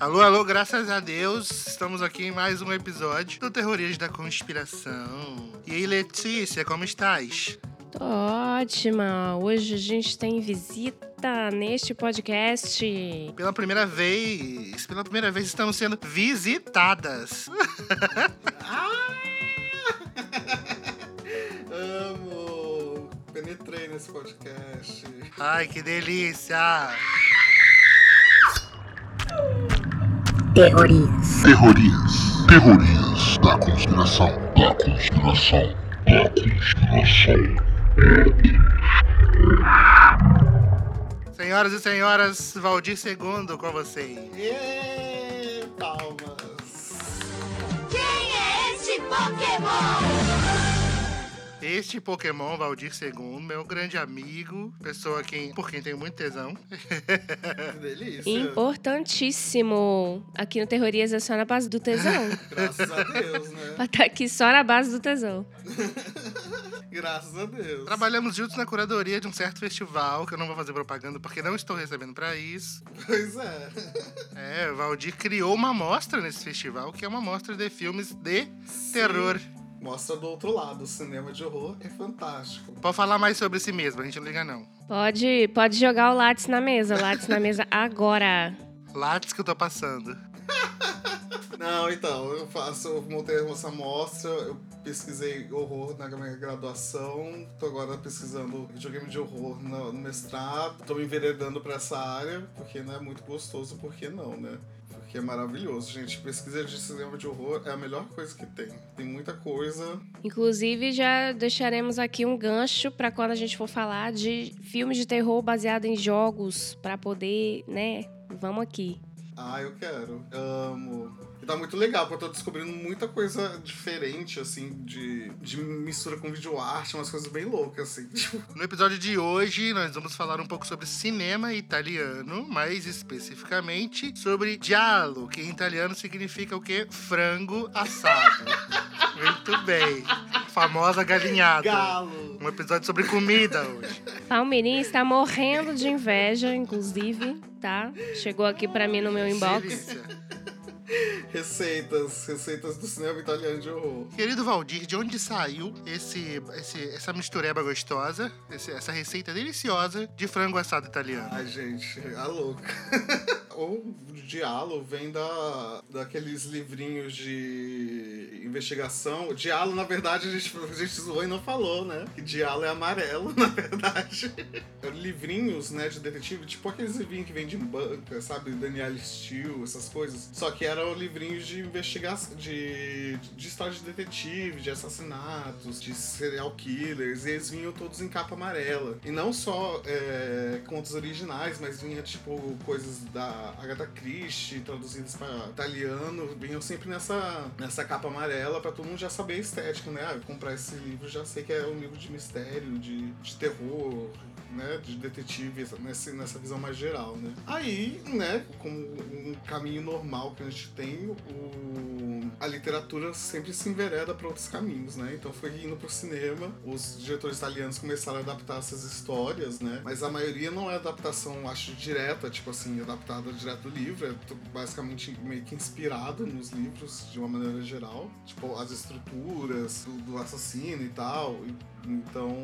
Alô, alô, graças a Deus, estamos aqui em mais um episódio do Terrorias da Conspiração. E aí, Letícia, como estás? Tô ótima. Hoje a gente tem visita neste podcast. Pela primeira vez, pela primeira vez estamos sendo visitadas. Ah! Amo! Penetrei nesse podcast. Ai, que delícia! Terrorias. Terrorias. Terrorias da conspiração. Da conspiração. Da conspiração. Senhoras e senhoras, Valdir II com vocês. Êêê! Palmas! Quem é este Pokémon? Este Pokémon, Valdir II, meu grande amigo, pessoa quem, por quem tenho muito tesão. Que delícia! Importantíssimo. Aqui no Terrorias é só na base do tesão. Graças a Deus, pra né? estar aqui só na base do tesão. Graças a Deus. Trabalhamos juntos na curadoria de um certo festival, que eu não vou fazer propaganda porque não estou recebendo pra isso. Pois é. É, o Valdir criou uma mostra nesse festival, que é uma mostra de filmes de terror. Mostra do outro lado, o cinema de horror é fantástico. Pode falar mais sobre si mesmo, a gente não liga não. Pode, pode jogar o Lattes na mesa. O Lattes na mesa agora. Lattes que eu tô passando. Não, então, eu faço, eu montei essa mostra, eu pesquisei horror na minha graduação, tô agora pesquisando videogame de horror no, no mestrado, tô me enveredando pra essa área, porque né, é muito gostoso, por que não, né? Porque é maravilhoso, gente. Pesquisa de cinema de horror é a melhor coisa que tem. Tem muita coisa. Inclusive, já deixaremos aqui um gancho pra quando a gente for falar de filmes de terror baseado em jogos, pra poder, né? Vamos aqui. Ah, eu quero. Amo. Tá muito legal, porque eu tô descobrindo muita coisa diferente, assim, de, de mistura com videoarte, umas coisas bem loucas, assim. Tipo, No episódio de hoje, nós vamos falar um pouco sobre cinema italiano, mais especificamente sobre giallo, que em italiano significa o quê? Frango assado. Muito bem. Famosa galinhada. galo. Um episódio sobre comida hoje. Palmeirinha está morrendo de inveja, inclusive, tá? Chegou aqui pra mim no meu inbox. Delícia. Receitas, receitas do cinema italiano de horror. Querido Valdir, de onde saiu esse, esse- essa mistureba gostosa, esse- essa receita deliciosa de frango assado italiano? Ai, gente, a louca. o diálogo vem da, daqueles livrinhos de investigação. Diálogo, na verdade, a gente, a gente zoou e não falou, né? Que diálogo é amarelo, na verdade. livrinhos, né, de detetive, tipo aqueles livrinhos que vem de banca, sabe? Daniel Steele, essas coisas. Só que eram livrinhos de investigação, de, de história de detetive, de assassinatos, de serial killers, e eles vinham todos em capa amarela. E não só é, contos originais, mas vinha, tipo, coisas da Agatha Christie traduzidas para italiano, vinham sempre nessa, nessa capa amarela pra todo mundo já saber a estética, né? Ah, comprar esse livro já sei que é um livro de mistério, de, de terror, né, de detetive nessa, nessa visão mais geral, né? Aí, né, como um caminho normal que a gente tem, o, a literatura sempre se envereda para outros caminhos, né? Então foi indo pro cinema, os diretores italianos começaram a adaptar essas histórias, né? Mas a maioria não é adaptação, acho, direta, tipo assim, adaptada direto do livro, é basicamente meio que inspirado nos livros de uma maneira geral, tipo as estruturas do, do assassino e tal. E então,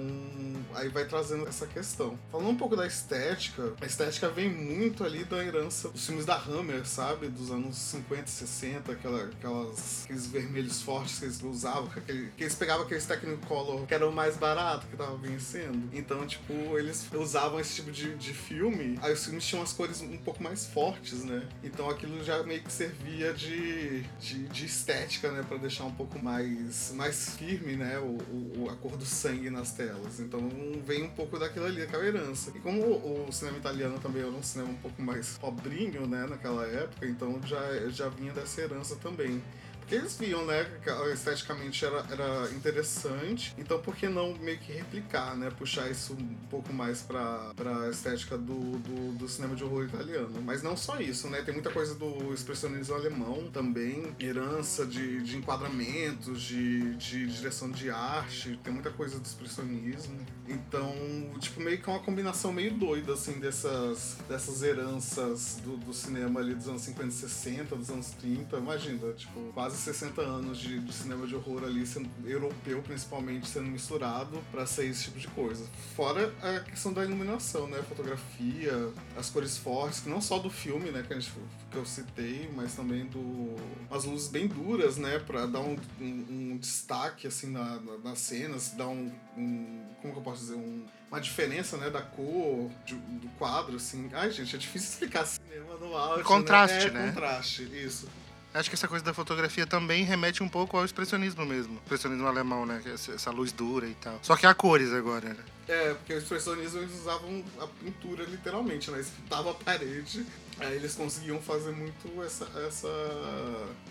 aí vai trazendo essa questão. Falando um pouco da estética, a estética vem muito ali da herança dos filmes da Hammer, sabe? Dos anos 50 e 60, aquela, aquelas, aqueles vermelhos fortes que eles usavam, com aquele, que eles pegavam aqueles Technicolor que era o mais barato que tava vencendo. Então, tipo, eles usavam esse tipo de, de filme, aí os filmes tinham as cores um pouco mais fortes, né? Então aquilo já meio que servia de, de, de estética, né? Pra deixar um pouco mais, mais firme, né? O, o- a cor do sangue nas telas. Então vem um pouco daquilo ali, daquela herança. E como o, o cinema italiano também era um cinema um pouco mais pobrinho, né? Naquela época, então já, já vinha dessa herança também. Porque eles viam, né, que esteticamente era, era interessante. Então, por que não meio que replicar, né? Puxar isso um pouco mais pra, pra estética do, do, do cinema de horror italiano. Mas não só isso, né? Tem muita coisa do expressionismo alemão também, herança de, de enquadramentos, de, de direção de arte, tem muita coisa do expressionismo. Então, tipo, meio que é uma combinação meio doida, assim, dessas, dessas heranças do, do cinema ali dos anos 50 e 60, dos anos 30. Imagina, tipo, quase 60 anos de, de cinema de horror ali, sendo europeu principalmente, sendo misturado pra ser esse tipo de coisa. Fora a questão da iluminação, né? Fotografia, as cores fortes, que não só do filme, né, que, a gente, que eu citei, mas também do. as luzes bem duras, né? Pra dar um, um, um destaque, assim, na, na- nas cenas, dar um, um- Como que eu posso dizer? Um, uma diferença, né, da cor de- do quadro, assim. Ai, gente, é difícil explicar cinema no áudio. Contraste, né? É, né? contraste, isso. Acho que essa coisa da fotografia também remete um pouco ao expressionismo mesmo. Expressionismo alemão, né? é Essa luz dura e tal. Só que a cores agora, né? É, porque o expressionismo eles usavam a pintura literalmente, né? Espitava a parede. Aí eles conseguiam fazer muito essa, essa,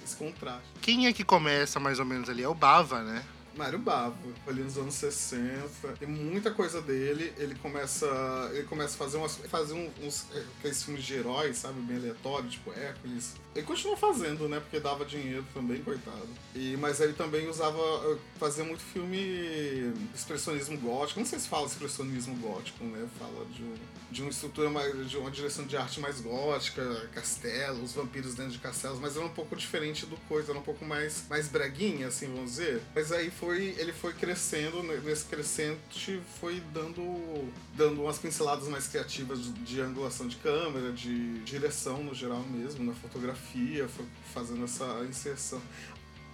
esse contraste. Quem é que começa mais ou menos ali? É o Bava, né? Mário Bava, ali nos anos 60, tem muita coisa dele. Ele começa, ele começa a fazer, umas, fazer um- uns é, aqueles filmes de heróis, sabe, bem aleatórios, tipo Hércules. Ele continuou fazendo, né, porque dava dinheiro também, coitado. E, mas ele também usava, eh, fazia muito filme expressionismo gótico. Não sei se fala expressionismo gótico, né, fala de, um- de uma estrutura mais, de uma direção de arte mais gótica, castelos, vampiros dentro de castelos, mas era um pouco diferente do coisa, era um pouco mais, mais breguinha, assim, vamos dizer. Mas aí foi, ele foi crescendo, nesse crescente foi dando, dando umas pinceladas mais criativas de, de angulação de câmera, de direção no geral mesmo, na fotografia, foi fazendo essa inserção.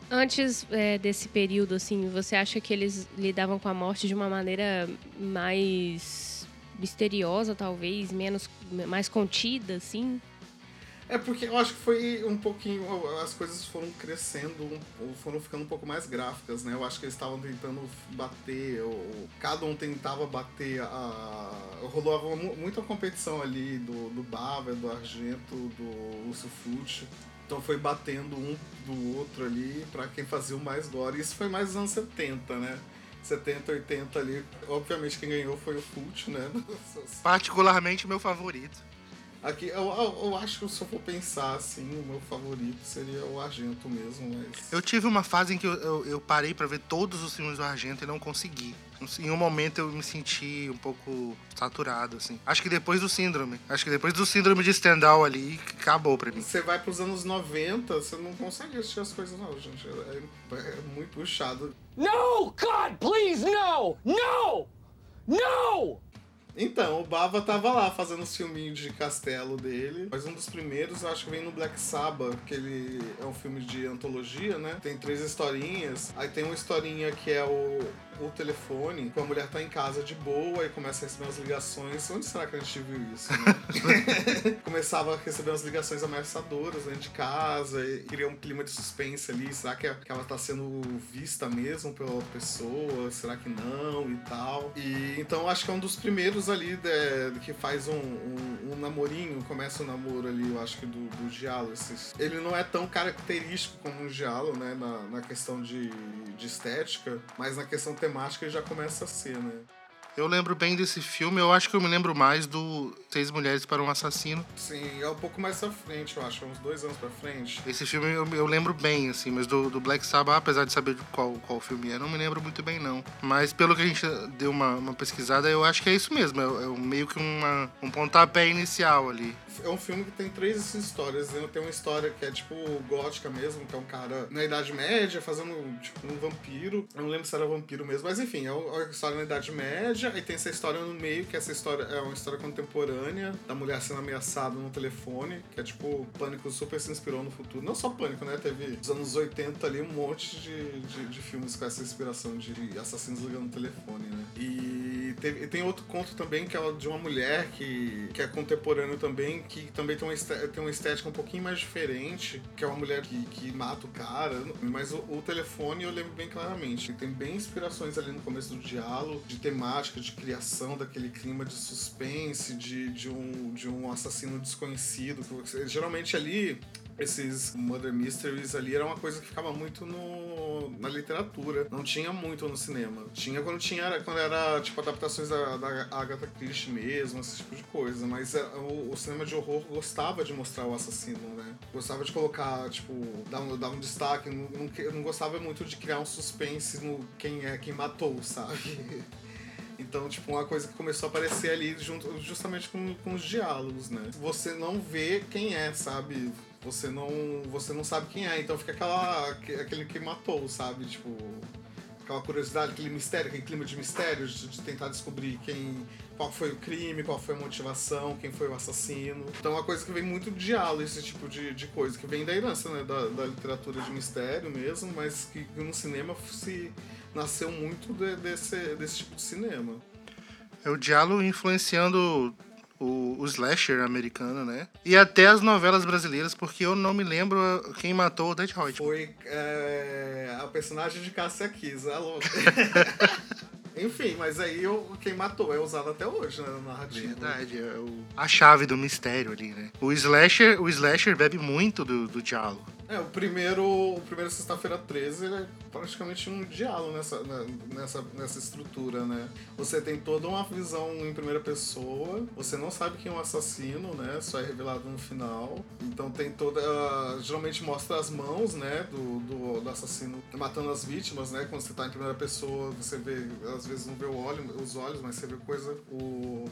Antes é, desse período, assim, você acha que eles lidavam com a morte de uma maneira mais misteriosa, talvez, menos mais contida, assim? É porque eu acho que foi um pouquinho. As coisas foram crescendo, foram ficando um pouco mais gráficas, né? Eu acho que eles estavam tentando bater, ou, cada um tentava bater a. Rolava mu- muita competição ali do, do Bava, do Argento, do Lúcio Fucci. Então foi batendo um do outro ali pra quem fazia o mais gore. Isso foi mais nos anos 70, né? 70, 80 ali. Obviamente quem ganhou foi o Fucci, né? Particularmente meu favorito. Aqui, eu, eu, eu acho que se eu for pensar assim, o meu favorito seria o Argento mesmo, mas. Eu tive uma fase em que eu, eu, eu parei pra ver todos os filmes do Argento e não consegui. Em um momento eu me senti um pouco saturado, assim. Acho que depois do síndrome. Acho que depois do síndrome de Stendhal ali, acabou pra mim. Você vai pros anos 90, você não consegue assistir as coisas, não, gente. É, é muito puxado. No! God, please, no! No! No! Então, o Bava tava lá fazendo os filminhos de castelo dele. Mas um dos primeiros, eu acho que vem no Black Sabbath, que ele é um filme de antologia, né? Tem três historinhas. Aí tem uma historinha que é o, o telefone, que a mulher tá em casa de boa e começa a receber umas ligações. Onde será que a gente viu isso, né? Começava a receber umas ligações ameaçadoras dentro de casa, e cria um clima de suspense ali. Será que, ela tá sendo vista mesmo pela pessoa? Será que não? E tal. E então acho que é um dos primeiros ali de- que faz um, um, um namorinho, começa o namoro ali, eu acho que do, do Giallo. Ele não é tão característico como o Giallo, né? Na, na questão de, de estética, mas na questão temática ele já começa a ser, né? Eu lembro bem desse filme, eu acho que eu me lembro mais do Seis Mulheres para um Assassino. Sim, é um pouco mais pra frente, eu acho, uns dois anos pra frente. Esse filme eu, eu lembro bem, assim, mas do, do Black Sabbath, apesar de saber qual, qual filme é, não me lembro muito bem, não. Mas pelo que a gente deu uma, uma pesquisada, eu acho que é isso mesmo. É, é meio que uma, um pontapé inicial ali. É um filme que tem três histórias. né? Tem uma história que é tipo gótica mesmo, que é um cara na Idade Média fazendo tipo um vampiro. Eu não lembro se era vampiro mesmo, mas enfim, é uma história na Idade Média. E tem essa história no meio, que essa história é uma história contemporânea da mulher sendo ameaçada no telefone, que é tipo, Pânico super se inspirou no futuro. Não só Pânico, né? Teve nos anos 80 ali um monte de, de, de filmes com essa inspiração de assassinos ligando no telefone, né? E, tem outro conto também que é de uma mulher que, que é contemporâneo também, que também tem uma, esté- tem uma estética um pouquinho mais diferente, que é uma mulher que, que mata o cara. Mas o, o telefone eu lembro bem claramente. Tem bem inspirações ali no começo do diálogo, de temática, de criação daquele clima de suspense, de, de, um, de um assassino desconhecido. geralmente ali esses Murder Mysteries ali era uma coisa que ficava muito no, na literatura. Não tinha muito no cinema. Tinha quando tinha quando era tipo adaptações da, da Agatha Christie mesmo, esse tipo de coisa. Mas é, o, o cinema de horror gostava de mostrar o assassino, né? Gostava de colocar, tipo, dar um, dar um destaque. Não, não, não gostava muito de criar um suspense no quem é quem matou, sabe? Então, tipo, uma coisa que começou a aparecer ali junto, justamente com, com os diálogos, né? Você não vê quem é, sabe? Você não, você não sabe quem é, então fica aquela, aque- aquele que matou, sabe? Tipo, aquela curiosidade, aquele mistério, aquele clima de mistério, de, de tentar descobrir quem, qual foi o crime, qual foi a motivação, quem foi o assassino. Então é uma coisa que vem muito do diálogo, esse tipo de, de coisa, que vem da herança, né? Da, da literatura de mistério mesmo, mas que no cinema se nasceu muito de- desse, desse tipo de cinema. É o diálogo influenciando o, o slasher americano, né? E até as novelas brasileiras, porque eu não me lembro quem matou o Dead Hot. Foi é, a personagem de Cássia Kiss, é louco. Enfim, mas aí o- quem matou é usado até hoje, né, na narrativa. Verdade, é o- a chave do mistério ali, né? O slasher, o slasher bebe muito do, do diálogo. É, o primeiro, o primeiro Sexta-feira 13 ele é praticamente um diálogo nessa, na- nessa, nessa estrutura, né? Você tem toda uma visão em primeira pessoa, você não sabe quem é o assassino, né? Só é revelado no final. Então tem toda. Geralmente mostra as mãos, né? Do, do, do assassino matando as vítimas, né? Quando você tá em primeira pessoa, você vê, às vezes não vê o olho, os olhos, mas você vê coisa. O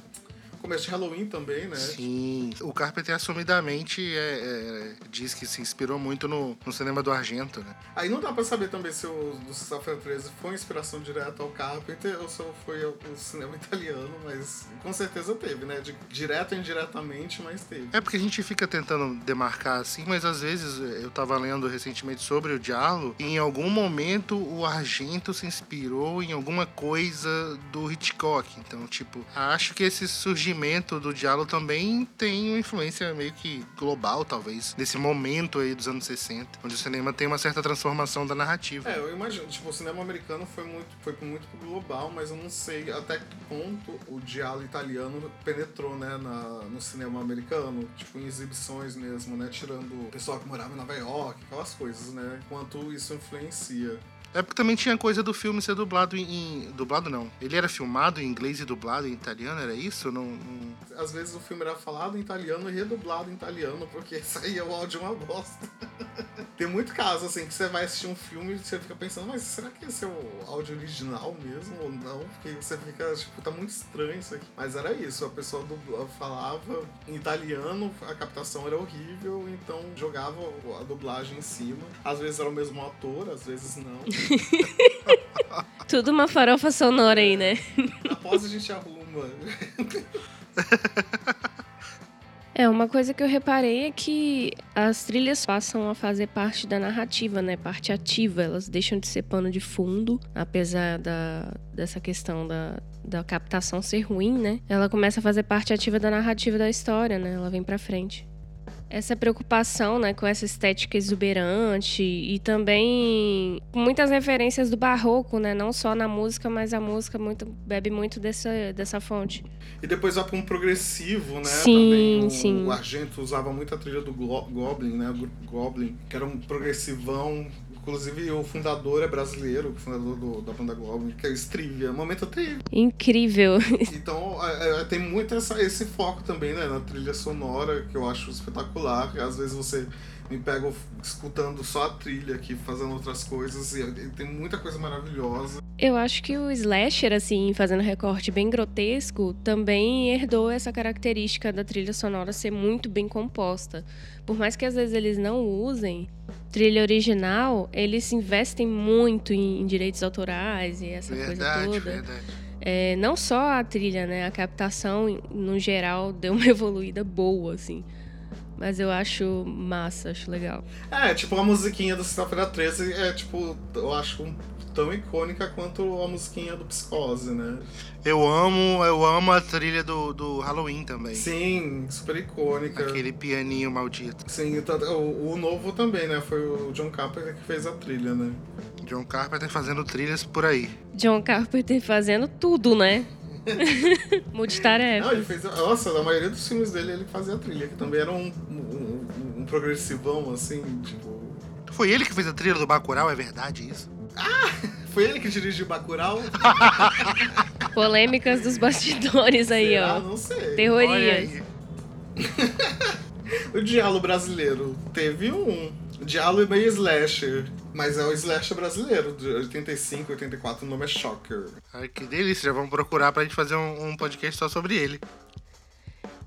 começo de Halloween também, né? Sim. O Carpenter assumidamente é- é, diz que se inspirou muito no, no cinema do Argento, né? Aí não dá pra saber também se o do Sexta-feira 13 foi inspiração direta ao Carpenter ou se foi o o cinema italiano, mas com certeza teve, né? De, direto ou indiretamente, mas teve. É porque a gente fica tentando demarcar assim, mas às vezes eu tava lendo recentemente sobre o Diallo e em algum momento o Argento se inspirou em alguma coisa do Hitchcock. Então, tipo, acho que esse surgimento do Diallo também tem uma influência meio que global, talvez, desse momento aí dos anos 60, onde o cinema tem uma certa transformação da narrativa. É, eu imagino, tipo, o cinema americano foi muito, foi muito global, mas eu não sei até que ponto o diálogo italiano penetrou, né, na, no cinema americano, tipo, em exibições mesmo, né, tirando o pessoal que morava em Nova York, aquelas coisas, né, quanto isso influencia. É porque também tinha coisa do filme ser dublado em, em- dublado não. Ele era filmado em inglês e dublado em italiano, era isso? Não, não- Às vezes o filme era falado em italiano e redublado em italiano, porque saía o áudio uma bosta. Tem muito caso, assim, que você vai assistir um filme e você fica pensando, mas será que esse é o áudio original mesmo ou não? Porque você fica, tipo, tá muito estranho isso aqui. Mas era isso, a pessoa falava em italiano, a captação era horrível, então jogava a dublagem em cima. Às vezes era o mesmo ator, às vezes não. Tudo uma farofa sonora aí, né? Após a gente arruma. É, uma coisa que eu reparei é que as trilhas passam a fazer parte da narrativa, né? Parte ativa. Elas deixam de ser pano de fundo, apesar da, dessa questão da, da captação ser ruim, né? Ela começa a fazer parte ativa da narrativa da história, né? Ela vem pra frente. Essa preocupação, né, com essa estética exuberante e também muitas referências do barroco, né? Não só na música, mas a música muito, bebe muito dessa, dessa fonte. E depois vai pra um progressivo, né? Sim, Também o, sim. o Argento usava muito a trilha do Goblin, né? O grupo Goblin, que era um progressivão. Inclusive o fundador é brasileiro, o fundador do- da banda Goblin, que é o Strivia, momento Trivia. Incrível. Então é, é, tem muito essa- esse foco também, né? Na trilha sonora, que eu acho espetacular. Às vezes você me pega escutando só a trilha aqui, fazendo outras coisas, e, e tem muita coisa maravilhosa. Eu acho que o slasher, assim, fazendo recorte bem grotesco, também herdou essa característica da trilha sonora ser muito bem composta. Por mais que às vezes eles não usem trilha original, eles investem muito em, em direitos autorais e essa Verdade, coisa toda. verdade. É, não só a trilha, né? A captação, no geral, deu uma evoluída boa, assim. Mas eu acho massa, acho legal. É, tipo, a musiquinha do Sexta-feira 13 é, tipo, eu acho um- tão icônica quanto a musiquinha do Psicose, né? Eu amo, eu amo a trilha do, do Halloween também. Sim, super icônica. Aquele pianinho maldito. Sim, o, o novo também, né? Foi o John Carpenter que fez a trilha, né? John Carpenter fazendo trilhas por aí. John Carpenter fazendo tudo, né? Multitarefa. Não, ele fez. Nossa, na maioria dos filmes dele ele fazia trilha, que também era um, um, um progressivão, assim, tipo. Foi ele que fez a trilha do Bacurau, é verdade isso? Foi ele que dirigiu Bacurau? Polêmicas dos bastidores aí, Será? ó. Não sei. Aí. O Diallo brasileiro teve um. O Diallo é meio slasher, mas é o slasher brasileiro, de 85, 84, o nome é Shocker. Ai, que delícia, já vamos procurar pra gente fazer um, um podcast só sobre ele.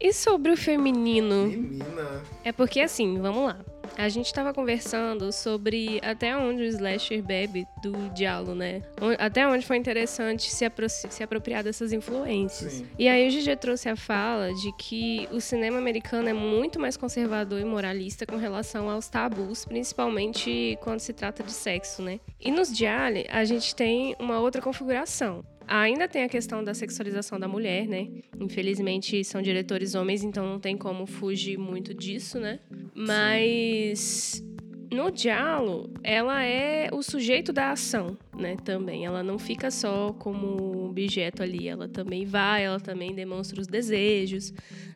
E sobre o feminino? Menina. É porque assim, vamos lá. A gente tava conversando sobre até onde o slasher bebe do diálogo, né? Até onde foi interessante se, apro- se apropriar dessas influências. Sim. E aí o GG trouxe a fala de que o cinema americano é muito mais conservador e moralista com relação aos tabus, principalmente quando se trata de sexo, né? E nos Diale, a gente tem uma outra configuração. Ainda tem a questão da sexualização da mulher, né? Infelizmente são diretores homens, então não tem como fugir muito disso, né? Mas no Diallo, ela é o sujeito da ação, né? Também. Ela não fica só como objeto ali, ela também vai, ela também demonstra os desejos.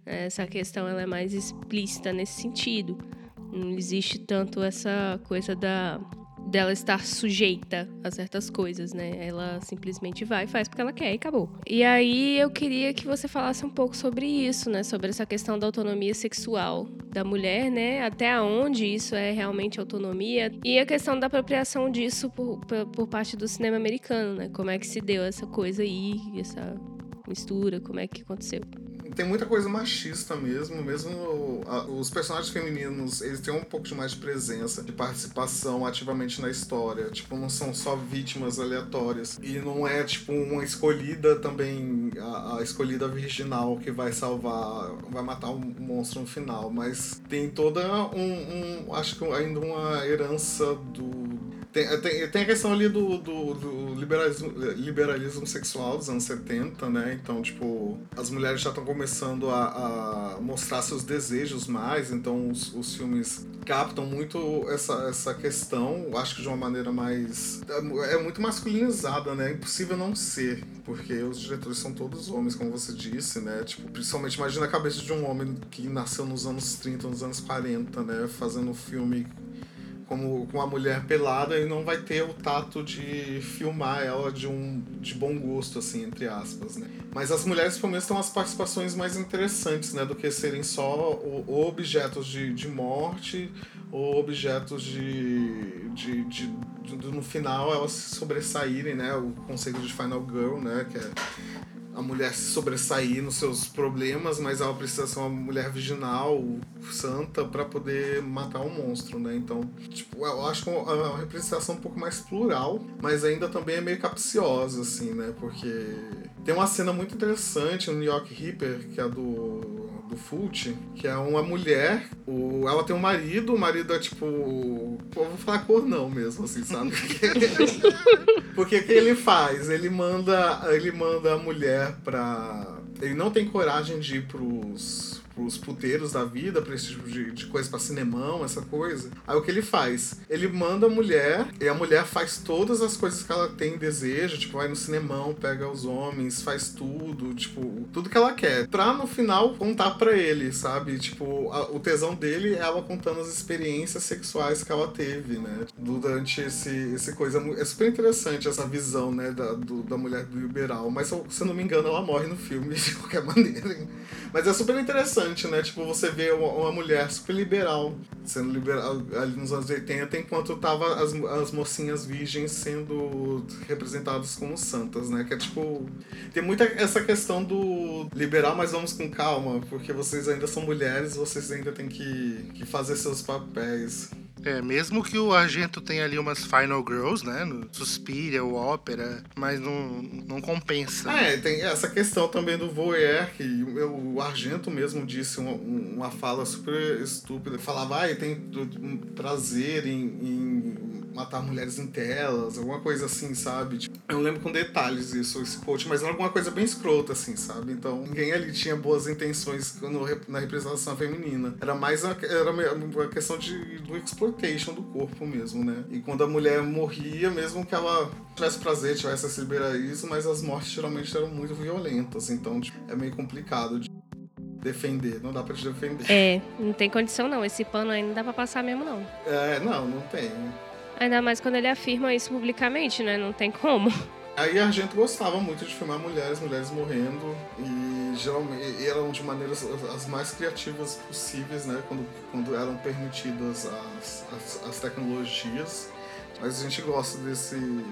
Essa questão ela é mais explícita nesse sentido. Não existe tanto essa coisa da dela estar sujeita a certas coisas, né? Ela simplesmente vai, faz porque ela quer e acabou. E aí eu queria que você falasse um pouco sobre isso, né? Sobre essa questão da autonomia sexual da mulher, né? Até onde isso é realmente autonomia e a questão da apropriação disso por, por, por parte do cinema americano, né? Como é que se deu essa coisa aí, essa mistura, como é que aconteceu? Tem muita coisa machista mesmo, mesmo a- os personagens femininos, eles têm um pouco de mais de presença, de participação ativamente na história. Tipo, não são só vítimas aleatórias. E não é, tipo, uma escolhida também, a, a escolhida virginal que vai salvar, vai matar um monstro no final. Mas tem toda um, um acho que ainda uma herança do tem, tem, tem a questão ali do, do, do liberalismo, liberalismo sexual dos anos 70, né? Então, tipo, as mulheres já estão começando a, a mostrar seus desejos mais, então os, os filmes captam muito essa, essa questão, acho que de uma maneira mais. É muito masculinizada, né? É impossível não ser, porque os diretores são todos homens, como você disse, né? Tipo, principalmente imagina a cabeça de um homem que nasceu nos anos 30, nos anos 40, né? Fazendo um filme como com uma mulher pelada e não vai ter o tato de filmar ela de um de bom gosto assim entre aspas né? Mas as mulheres pelo menos têm umas participações mais interessantes né? Do que serem só objetos de, de morte ou objetos de, de, de, de- de- no final elas se sobressaírem né? O conceito de final girl né? Que é a mulher sobressair nos seus problemas, mas ela precisa ser uma mulher virginal, santa, para poder matar um monstro, né? Então, tipo, eu acho que é uma representação um pouco mais plural, mas ainda também é meio capciosa, assim, né? Porque tem uma cena muito interessante no New York Reaper, que é do do Fult, que é uma mulher, o, ela tem um marido, o marido é tipo. Pô, eu vou falar cor não mesmo, assim, sabe? Porque o que ele faz? Ele manda, ele manda a mulher pra. Ele não tem coragem de ir pros, pros puteiros da vida, pra esse tipo de, de coisa, pra cinemão, essa coisa. Aí o que ele faz? Ele manda a mulher, e a mulher faz todas as coisas que ela tem desejo, tipo, vai no cinemão, pega os homens, faz tudo, tipo, tudo que ela quer. Pra no final contar pra ele, sabe? Tipo, a- o tesão dele é ela contando as experiências sexuais que ela teve, né? Durante esse, esse coisa. É super interessante essa visão, né, da, do- da mulher do liberal. Mas, se eu- não me engano, ela morre no filme de qualquer maneira. Mas é super interessante, né? Tipo, você vê uma, uma mulher super liberal, sendo liberal ali nos anos 80, enquanto tava as, as mocinhas virgens sendo representadas como santas, né? Que é tipo. Tem muita essa questão do liberal, mas vamos com calma, porque vocês ainda são mulheres, vocês ainda têm que, que fazer seus papéis. É, mesmo que o Argento tenha ali umas Final Girls, né? No Suspiria, o Ópera, mas não, não compensa. É, tem essa questão também do voyeur, que o Argento mesmo disse uma, uma fala super estúpida. Falava, ah, tem prazer em, em matar mulheres em telas, alguma coisa assim, sabe? Tipo, eu não lembro com detalhes isso, esse quote, mas era alguma coisa bem escrota, assim, sabe? Então, ninguém ali tinha boas intenções no, na representação feminina. Era mais uma, era uma questão de, do exploitation do corpo mesmo, né? E quando a mulher morria, mesmo que ela tivesse prazer, tivesse esse liberalismo, mas as mortes geralmente eram muito violentas, então tipo, é meio complicado de defender, não dá pra te defender. É, não tem condição não. Esse pano aí não dá pra passar mesmo, não. É, não, não tem. Ainda mais quando ele afirma isso publicamente, né? Não tem como. Aí a Argento gostava muito de filmar mulheres, mulheres morrendo, e geralmente eram de maneiras as mais criativas possíveis, né? Quando, quando eram permitidas as, as, as tecnologias. Mas a gente gosta desse,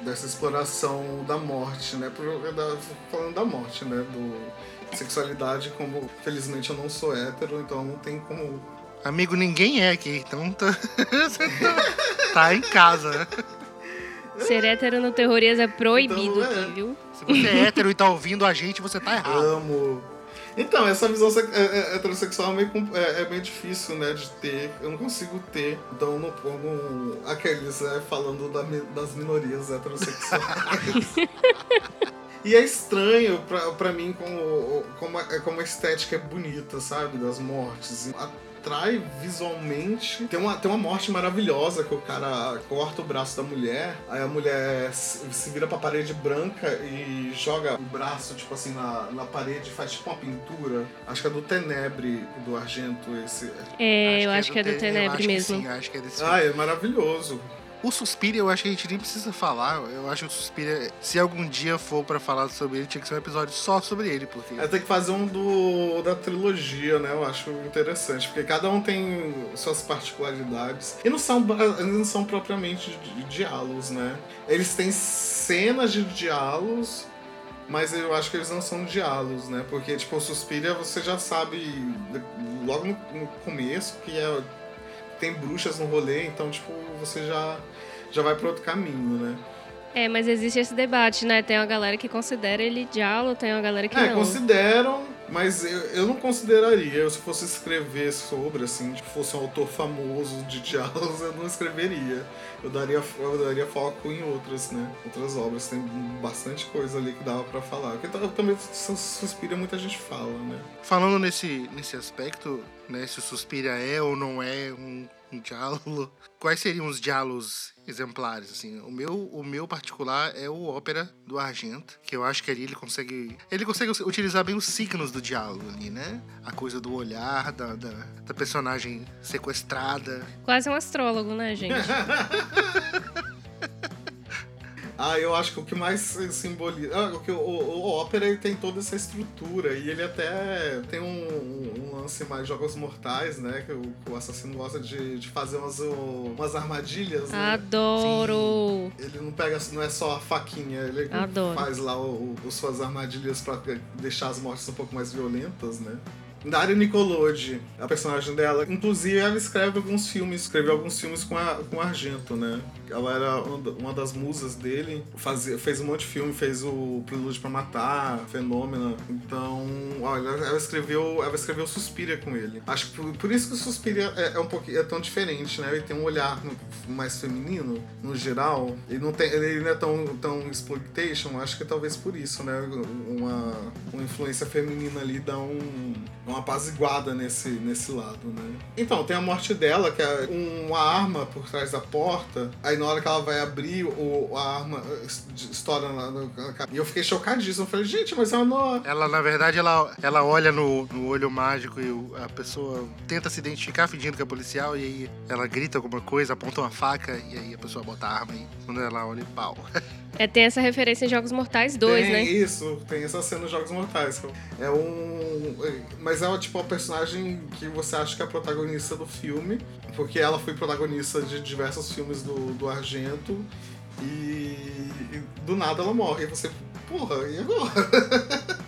dessa exploração da morte, né? Por, da, falando da morte, né? Do sexualidade, como felizmente eu não sou hétero, então não tem como. Amigo, ninguém é aqui, então tá, tá em casa, né? Ser hétero no terrorias é proibido Então, é. aqui, viu? Se você é hétero e tá ouvindo a gente, você tá errado. Amo. Então, essa visão é- é- heterossexual é meio, é, é meio difícil, né, de ter. Eu não consigo ter. Então não pongo aqueles, né, falando da das minorias heterossexuais. E é estranho pra, pra mim como, como, a- como a estética é bonita, sabe? Das mortes. Atrai visualmente. Tem uma, tem uma morte maravilhosa que o cara corta o braço da mulher, aí a mulher se vira pra parede branca e joga o braço, tipo assim, na, na parede, faz tipo uma pintura. Acho que é do Tenebre, do Argento, esse. É, eu acho que é do Te- eu Tenebre acho que mesmo. sim, acho que é desse Ah, é maravilhoso. O Suspiria, eu acho que a gente nem precisa falar. Eu acho que o Suspiria, se algum dia for pra falar sobre ele, tinha que ser um episódio só sobre ele, porque. É, tem que fazer um do, da trilogia, né? Eu acho interessante, porque cada um tem suas particularidades. E não são, não são propriamente di- diálogos, né? Eles têm cenas de diálogos, mas eu acho que eles não são diálogos, né? Porque, tipo, o Suspiria você já sabe logo no começo que é, tem bruxas no rolê, então, tipo, você já, já vai para outro caminho, né? É, mas existe esse debate, né? Tem uma galera que considera ele diálogo, tem uma galera que É, não. consideram, mas eu, eu não consideraria. Eu, se fosse escrever sobre, assim, se fosse um autor famoso de diálogos, eu não escreveria. Eu daria, eu daria foco em outras, né? Outras obras. Tem bastante coisa ali que dava pra falar. Porque ta- também su- Suspira muita gente fala, né? Falando nesse, nesse aspecto, né, se o Suspiria é ou não é um, um diálogo, quais seriam os diálogos exemplares, assim? O meu, o meu particular é o Ópera do Argento, que eu acho que ali ele consegue... Ele consegue utilizar bem os signos do diálogo ali, né? A coisa do olhar, da, da, da personagem sequestrada. Quase um astrólogo, né, gente? Ah, eu acho que o que mais simboliza. Ah, o, que o, o, o ópera ele tem toda essa estrutura e ele até tem um, um lance mais jogos mortais, né? Que o, que o assassino gosta de, de fazer umas, umas armadilhas. Né? Adoro! Ele não pega, não é só a faquinha, ele Adoro. faz lá o, o- suas armadilhas pra deixar as mortes um pouco mais violentas, né? Daria Nicolodi, a personagem dela, inclusive ela escreve alguns filmes, escreveu alguns filmes com, a, com Argento, né? Ela era uma da- uma das musas dele, fazia, fez um monte de filme, fez o Prelúdio pra Matar, Fenômena. Então, olha, ela escreveu, ela escreveu Suspiria com ele. Acho que por, por isso que o Suspiria é, é um pouquinho é tão diferente, né? Ele tem um olhar mais feminino, no geral. Ele não, tem, ele não é tão, tão exploitation, acho que talvez por isso, né? Uma, uma influência feminina ali dá um, uma apaziguada nesse, nesse lado, né? Então, tem a morte dela, que é uma arma por trás da porta. Aí na hora que ela vai abrir, o, a arma eh, estoura na cara. E eu fiquei chocadíssimo. Eu falei, gente, mas ela não. Ela, na verdade, ela, ela olha no, no olho mágico e o- a pessoa tenta se identificar fingindo que é policial e aí ela grita alguma coisa, aponta uma faca e aí a pessoa bota a arma e quando ela olha, pau. É, tem essa referência em Jogos Mortais 2, tem né? isso, tem essa cena nos Jogos Mortais. É um. Mas é tipo a personagem que você acha que é a protagonista do filme, porque ela foi protagonista de diversos filmes do, do Argento e, e do nada ela morre. E você, porra, e agora?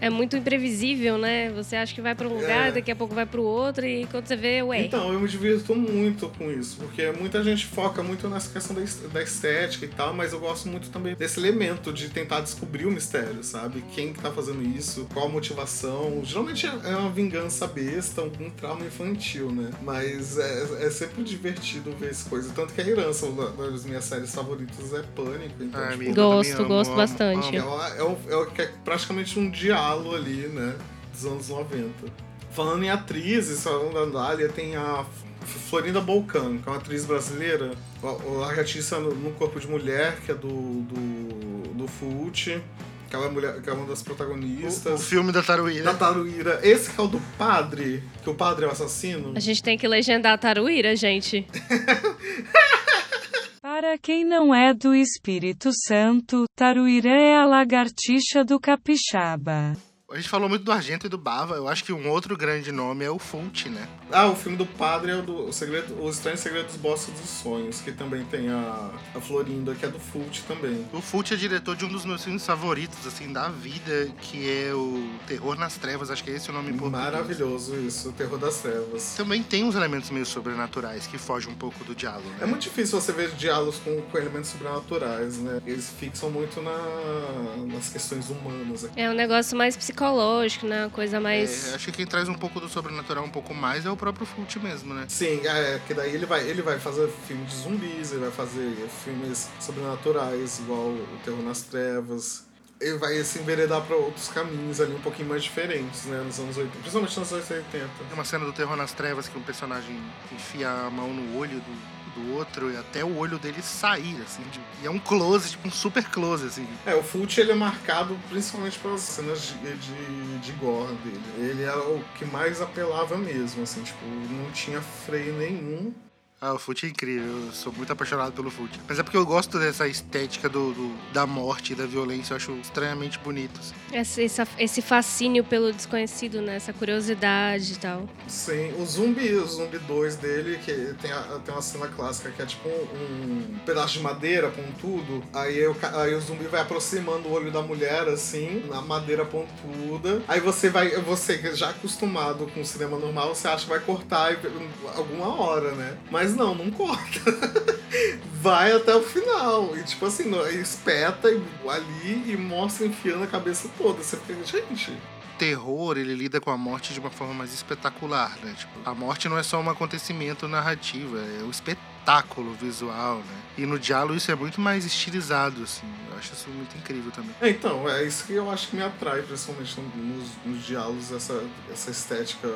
É muito imprevisível, né? Você acha que vai pra um lugar, É. daqui a pouco vai pro outro, e quando você vê, ué. Então, eu me divirto muito com isso, porque muita gente foca muito nessa questão da es- da estética e tal, mas eu gosto muito também desse elemento de tentar descobrir o mistério, sabe? Quem que tá fazendo isso, qual a motivação. Geralmente é é uma vingança besta, algum trauma infantil, né? Mas é, é sempre divertido ver essa coisa. Tanto que a herança uma das minhas séries favoritas é Pânico. Então, Ai, tipo, amigo, Gosto, gosto amo, bastante. É, uma- é, um- é o é praticamente um diálogo ali, né? Dos anos 90. Falando em atrizes, falando da Dália, tem a Florinda Bolcan, que é uma atriz brasileira, a a artista no, no Corpo de Mulher, que é do, do, do Fult, que ela é, mulher, que é uma das O, o protagonistas. filme da Taruíra. Da Taruíra. Esse que é o do padre, que o padre é o assassino. A gente tem que legendar a Taruíra, gente. Para quem não é do Espírito Santo, Taruirã é a lagartixa do capixaba. A gente falou muito do Argento e do Bava. Eu acho que um outro grande nome é o Fult, né? Ah, o filme do padre é o do o segredo, Os Estranhos Segredos dos Bosques dos Sonhos, que também tem a, a Florinda, que é do Fult também. O Fult é diretor de um dos meus filmes favoritos, assim, da vida, que é o Terror nas Trevas. Acho que é esse o nome português. Maravilhoso isso, o terror das trevas. Também tem uns elementos meio sobrenaturais que fogem um pouco do diálogo, né? É muito difícil você ver diálogos com, com elementos sobrenaturais, né? Eles fixam muito na, nas questões humanas. É um negócio mais psicológico, né? Uma coisa mais. É, acho que quem traz um pouco do sobrenatural um pouco mais é o próprio Fult mesmo, né? Sim, é, que daí ele vai, ele vai fazer filme de zumbis, ele vai fazer filmes sobrenaturais, igual o Terror nas Trevas. Ele vai se enveredar para outros caminhos ali um pouquinho mais diferentes, né? Nos anos 80, principalmente nos anos 80. Tem uma cena do Terror nas Trevas que um personagem enfia a mão no olho do, do outro e até o olho dele sair, assim. de- e é um close, tipo um super close, assim. É, o Fult ele é marcado principalmente pelas cenas de, de, de gore dele. Ele era o que mais apelava mesmo, assim, tipo, não tinha freio nenhum. Ah, o Fult é incrível, eu sou muito apaixonado pelo Fult. Mas é porque eu gosto dessa estética do, do- da morte e da violência, eu acho extremamente bonito. assim. Esse, essa- esse fascínio pelo desconhecido, né? Essa curiosidade e tal. Sim, o zumbi, o zumbi 2 dele, que tem, a- tem uma cena clássica que é tipo um, um pedaço de madeira pontudo. Aí o, ca- aí o zumbi vai aproximando o olho da mulher, assim, na madeira pontuda. Aí você vai, você que já acostumado com o cinema normal, você acha que vai cortar em alguma hora, né? Mas não, não corta. vai até o final. E tipo assim, espeta ali e mostra enfiando a cabeça toda. Você fica, gente. terror, ele lida com a morte de uma forma mais espetacular, né? Tipo, a morte não é só um acontecimento narrativo, é um espetáculo visual, né? E no diálogo isso é muito mais estilizado, assim. Eu acho isso muito incrível também. É, então, é isso que eu acho que me atrai, principalmente nos, nos diálogos, essa, essa estética,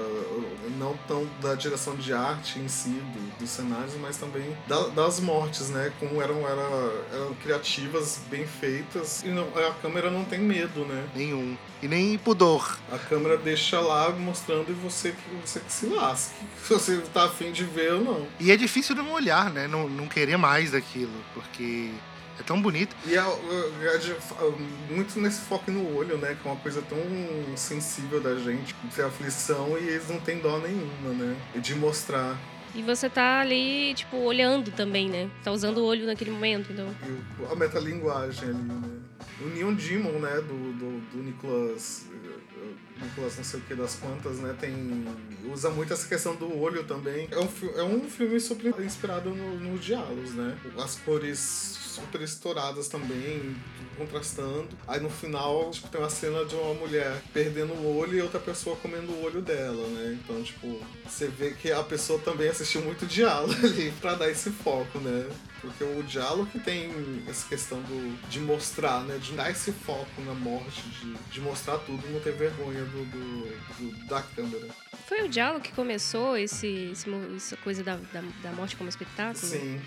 não tão da direção de arte em si, do- dos cenários, mas também da- das mortes, né? Como eram, era, eram criativas, bem feitas, e não- a câmera não tem medo, né? Nenhum. E nem pudor. A câmera deixa lá mostrando e você que, você que se lasque. Se você tá afim de ver ou não. E é difícil não olhar, né? Não, não querer mais daquilo, porque é tão bonito. E é, é, é de- muito nesse foco no olho, né? Que é uma coisa tão sensível da gente, ter aflição e eles não têm dó nenhuma, né? E de mostrar. E você tá ali, tipo, olhando também, né? Tá usando o olho naquele momento, então. E o- a metalinguagem ali, né? O Neon Demon, né? Do, do, do Nicolas. Nicolas não sei o que das quantas, né? Tem. Usa muito essa questão do olho também. É um, é um filme super inspirado no- diálogos, né? As cores super estouradas também, contrastando. Aí no final, tipo, tem uma cena de uma mulher perdendo o olho e outra pessoa comendo o olho dela, né? Então, tipo, você vê que a pessoa também assistiu muito diálogo ali pra dar esse foco, né? Porque o diálogo que tem essa questão do, de mostrar, né? De dar esse foco na morte, de, de mostrar tudo, não ter vergonha do, do- do- da câmera. Foi o diálogo que começou esse, esse essa coisa da, da, da morte como espetáculo? Sim.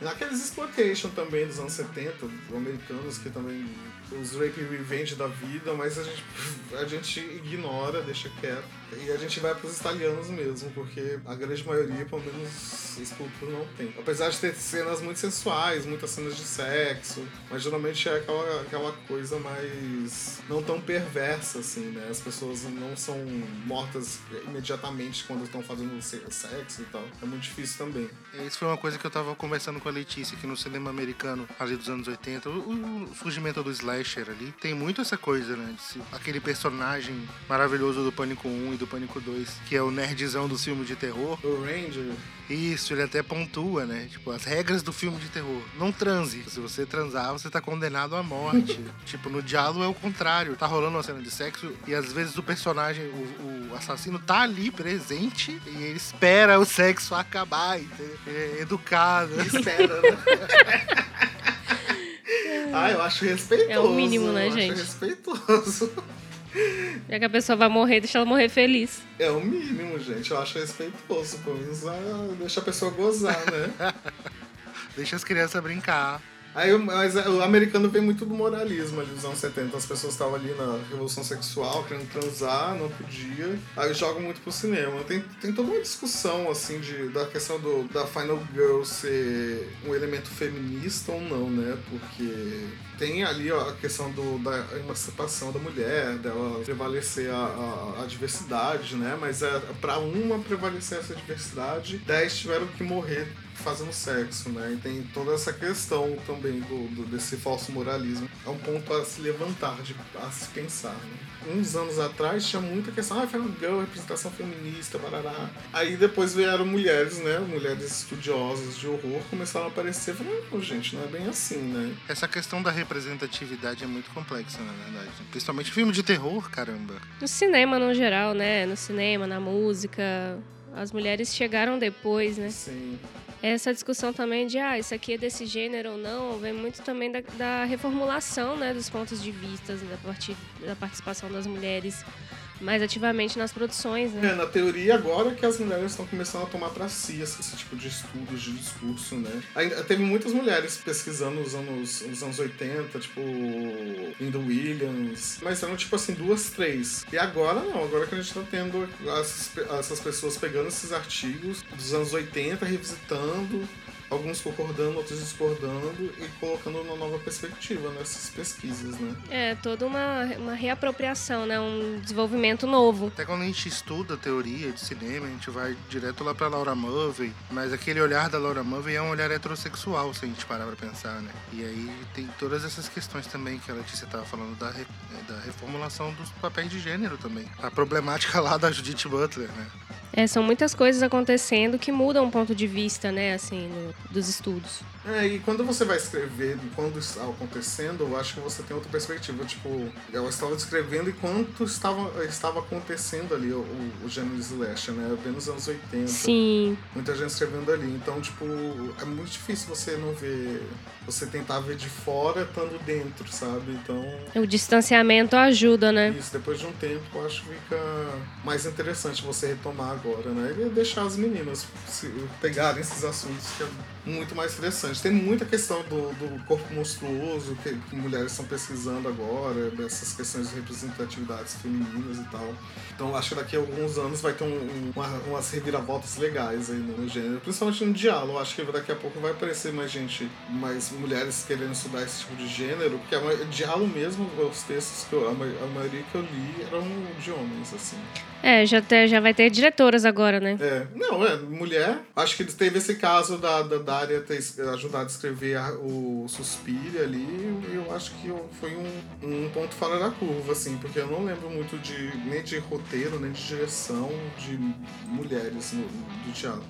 Naqueles exploitation também dos anos 70, americanos, que também. Os rape revenge da vida, mas a gente, a gente ignora, deixa quieto. E a gente vai pros italianos mesmo, porque a grande maioria, pelo menos, estupro não tem. Apesar de ter cenas muito sensuais, muitas cenas de sexo, mas geralmente é aquela, aquela coisa mais. não tão perversa, assim, né? As pessoas não são mortas imediatamente quando estão fazendo se- sexo e tal. É muito difícil também. Isso foi uma coisa que eu tava conversando com a Letícia que no cinema americano, ali dos anos 80, o, surgimento do slasher ali, tem muito essa coisa, né? Esse- aquele personagem maravilhoso do Pânico 1 e do Pânico 2, que é o nerdzão do filme de terror. O Ranger. Isso, ele até pontua, né? Tipo, as regras do filme de terror. Não transe. Se você transar, você tá condenado à morte. tipo, no diálogo é o contrário. Tá rolando uma cena de sexo e às vezes o personagem, o, o assassino, tá ali presente e ele espera o sexo acabar, entendeu? É educado. Espera, né? ah, eu acho respeitoso. É o mínimo, né, eu gente? Acho respeitoso. Já que a pessoa vai morrer, deixa ela morrer feliz. É o mínimo, gente. Eu acho respeitoso. Pelo menos ah, deixa a pessoa gozar, né? Deixa as crianças brincar. Aí, mas o americano vem muito do moralismo ali dos anos 70. As pessoas estavam ali na revolução sexual, querendo transar, não podia. Aí jogam muito pro cinema. Tem, tem toda uma discussão, assim, de, da questão do, da Final Girl ser um elemento feminista ou não, né? Porque tem ali ó, a questão do, da emancipação da mulher, dela prevalecer a, a, a diversidade, né? Mas é, para uma prevalecer essa diversidade, dez tiveram que morrer fazendo sexo, né? E tem toda essa questão também do, do- desse falso moralismo. É um ponto a se levantar, de, a se pensar, né? Uns anos atrás tinha muita questão, ah, Final Girl, representação feminista, barará. Aí depois vieram mulheres, né? Mulheres estudiosas de horror começaram a aparecer. Falaram, não, gente, não é bem assim, né? Essa questão da representatividade é muito complexa, na verdade. Principalmente filme de terror, caramba. No cinema, no geral, né? No cinema, na música. As mulheres chegaram depois, né? Sim. Essa discussão também de, ah, isso aqui é desse gênero ou não, vem muito também da, da reformulação, né? Dos pontos de vista, da, partir, da participação das mulheres mais ativamente nas produções, né? É, na teoria, agora que as mulheres estão começando a tomar pra si esse, tipo de estudos, de discurso, né? Ainda teve muitas mulheres pesquisando nos anos, nos anos 80, tipo, Linda Williams, mas eram tipo assim, duas, três. E agora não, agora que a gente tá tendo essas, essas pessoas pegando esses artigos dos anos 80, revisitando, alguns concordando, outros discordando e colocando uma nova perspectiva nessas pesquisas, né? É, toda uma, uma reapropriação, né? Um desenvolvimento novo. Até quando a gente estuda teoria de cinema, a gente vai direto lá pra Laura Mulvey, mas aquele olhar da Laura Mulvey é um olhar heterossexual, se a gente parar pra pensar, né? E aí tem todas essas questões também que a Letícia tava falando da, re- da reformulação dos papéis de gênero também. A problemática lá da Judith Butler, né? É, são muitas coisas acontecendo que mudam o ponto de vista, né? Assim, dos estudos. É, e quando você vai escrever, quando está acontecendo, eu acho que você tem outra perspectiva. Tipo, eu estava descrevendo enquanto estava, estava acontecendo ali o, o, o gênero slasher, né? Bem nos anos 80. Sim, Muita gente escrevendo ali. Então, tipo, é muito difícil você não ver. Você tentar ver de fora estando dentro, sabe? Então, o distanciamento ajuda, né? isso, depois de um tempo, eu acho que fica mais interessante você retomar agora, né? E deixar as meninas se, pegarem esses assuntos que muito mais interessante. Tem muita questão do, do corpo monstruoso que, que mulheres estão pesquisando agora, dessas questões de representatividades femininas e tal. Então acho que daqui a alguns anos vai ter um- um- uma- umas reviravoltas legais aí no gênero, principalmente no diálogo. Acho que daqui a pouco vai aparecer mais gente, mais mulheres querendo estudar esse tipo de gênero, porque a ma- diálogo mesmo, os textos que eu, a, ma- a maioria que eu li eram de homens, assim. É, já, te- já vai ter diretoras agora, né? É, não, é, mulher. Acho que teve esse caso da, da Daria ter ajudado a escrever a- o Suspira ali, e eu acho que foi um, um ponto fora da curva, assim, porque eu não lembro muito de nem de roteiro, nem de direção de mulheres no, do teatro.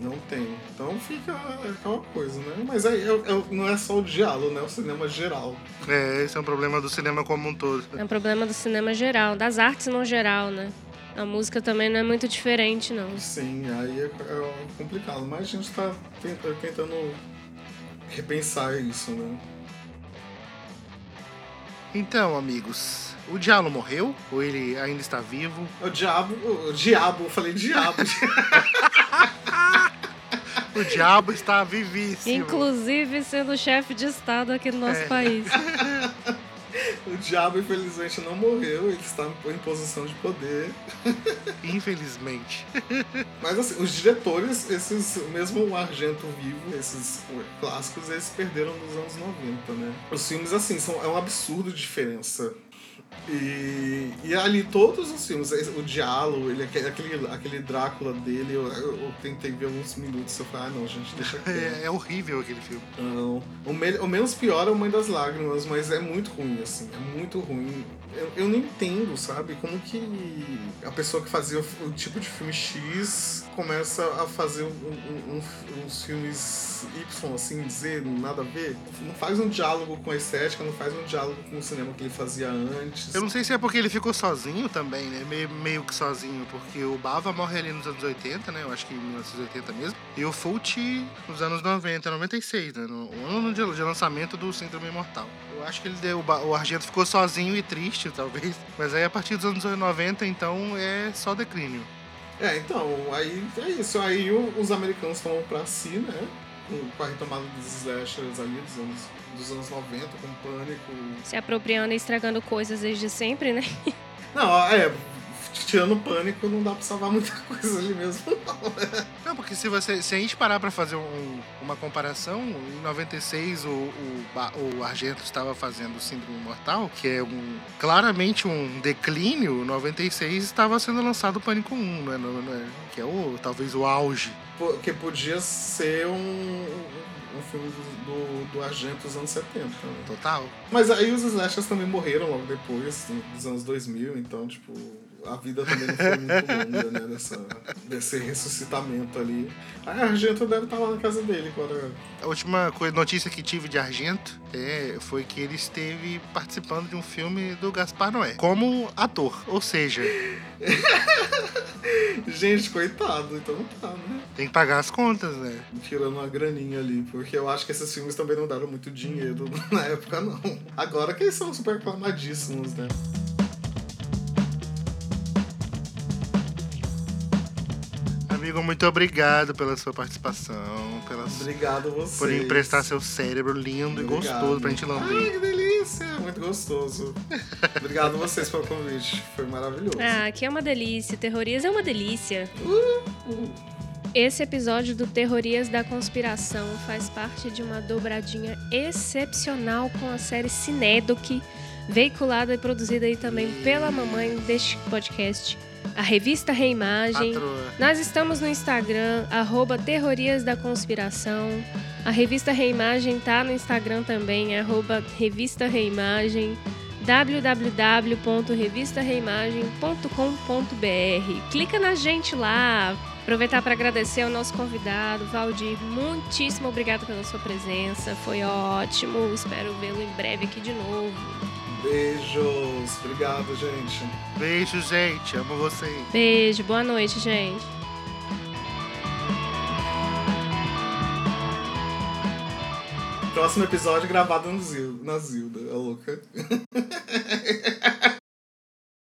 Não tem. Então fica aquela coisa, né? Mas aí é- é- não é só o diálogo, né? É o cinema geral. É, esse é um problema do cinema como um todo. É um problema do cinema geral, das artes no geral, né? A música também não é muito diferente, não. Sim, aí é, é complicado. Mas a gente tá tenta- tentando repensar isso, né? Então, amigos, o Diallo morreu? Ou ele ainda está vivo? O diabo, o diabo, eu falei diabo. O diabo está vivíssimo. Inclusive sendo chefe de Estado aqui no nosso É. país. o diabo, infelizmente, não morreu, ele está em posição de poder. Infelizmente. Mas assim, os diretores, esses, mesmo o Argento vivo, esses clássicos, eles perderam nos anos 90, né? Os filmes, assim, são, é um absurdo de diferença. E, e ali todos os filmes, o diálogo, ele, aquele, aquele Drácula dele, eu, eu, tentei ver uns minutos, eu falei, ah não, gente, deixa quieto. É, é horrível aquele filme. Não. O, me- o menos pior é o Mãe das Lágrimas, mas é muito ruim, assim. É muito ruim. Eu, eu não entendo, sabe? Como que a pessoa que fazia o, o tipo de filme X começa a fazer um- um- um- uns filmes Y, assim, dizer, nada a ver. Não faz um diálogo com a estética, não faz um diálogo com o cinema que ele fazia antes. Eu não sei se é porque ele ficou sozinho também, né? Meio, meio que sozinho, porque o Bava morre ali nos anos 80, né? Eu acho que em 1980 mesmo. E o Fult nos anos 90, 96, né? No ano de, de lançamento do Síndrome Imortal. Eu acho que ele deu. O Argento ficou sozinho e triste, talvez. Mas aí a partir dos anos 90, então, é só declínio. É, então, aí é isso. Aí o- os americanos tomam pra si, né? Com- Com a retomada dos slashers ali dos anos, dos anos 90, com pânico. Se apropriando e estragando coisas desde sempre, né? Não, é. Tirando o pânico, não dá pra salvar muita coisa ali mesmo, não. Não, porque se, você, se a gente parar pra fazer um- uma comparação, em 96 o, o, o Argento estava fazendo o Síndrome Mortal, que é um, claramente um declínio, em 96 estava sendo lançado o Pânico 1, né? No- no- que é o, talvez o auge. Porque podia ser um, um filme do, do, do Argento dos anos 70. Né? Total. Mas aí os slashers também morreram logo depois, dos anos 2000, então, tipo, a vida também não foi muito longa, né, dessa, desse ressuscitamento ali. A Argento deve estar lá na casa dele agora. A última notícia que tive de Argento é, foi que ele esteve participando de um filme do Gaspar Noé, como ator. Ou seja, Gente, coitado, então tá, né? tem que pagar as contas, né? Tirando uma graninha ali, porque eu acho que esses filmes também não deram muito dinheiro na época, não. Agora que eles são super aclamadíssimos, né? Amigo, muito obrigado pela sua participação, pela sua Obrigado a vocês. por emprestar seu cérebro lindo e Obrigado. gostoso pra gente Ai, lamber. que delícia! Muito gostoso. Obrigado a vocês pelo convite. Foi maravilhoso. Ah, aqui é uma delícia. Terrorias é uma delícia. Esse episódio do Terrorias da Conspiração faz parte de uma dobradinha excepcional com a série Cinedoc, veiculada e produzida aí também pela mamãe deste podcast, a revista Reimagem. Patroa. Nós estamos no Instagram, arroba Terrorias da Conspiração. A revista Reimagem tá no Instagram também, arroba Revista Reimagem www.revistareimagem.com.br. Clica na gente lá. Aproveitar para agradecer ao nosso convidado, Valdir. Muitíssimo obrigado pela sua presença. Foi ótimo. Espero vê-lo em breve aqui de novo. Beijos. Obrigado, gente. Beijo, gente. Amo vocês. Beijo, boa noite, gente. Próximo episódio gravado no Zil- na Zilda, a louca.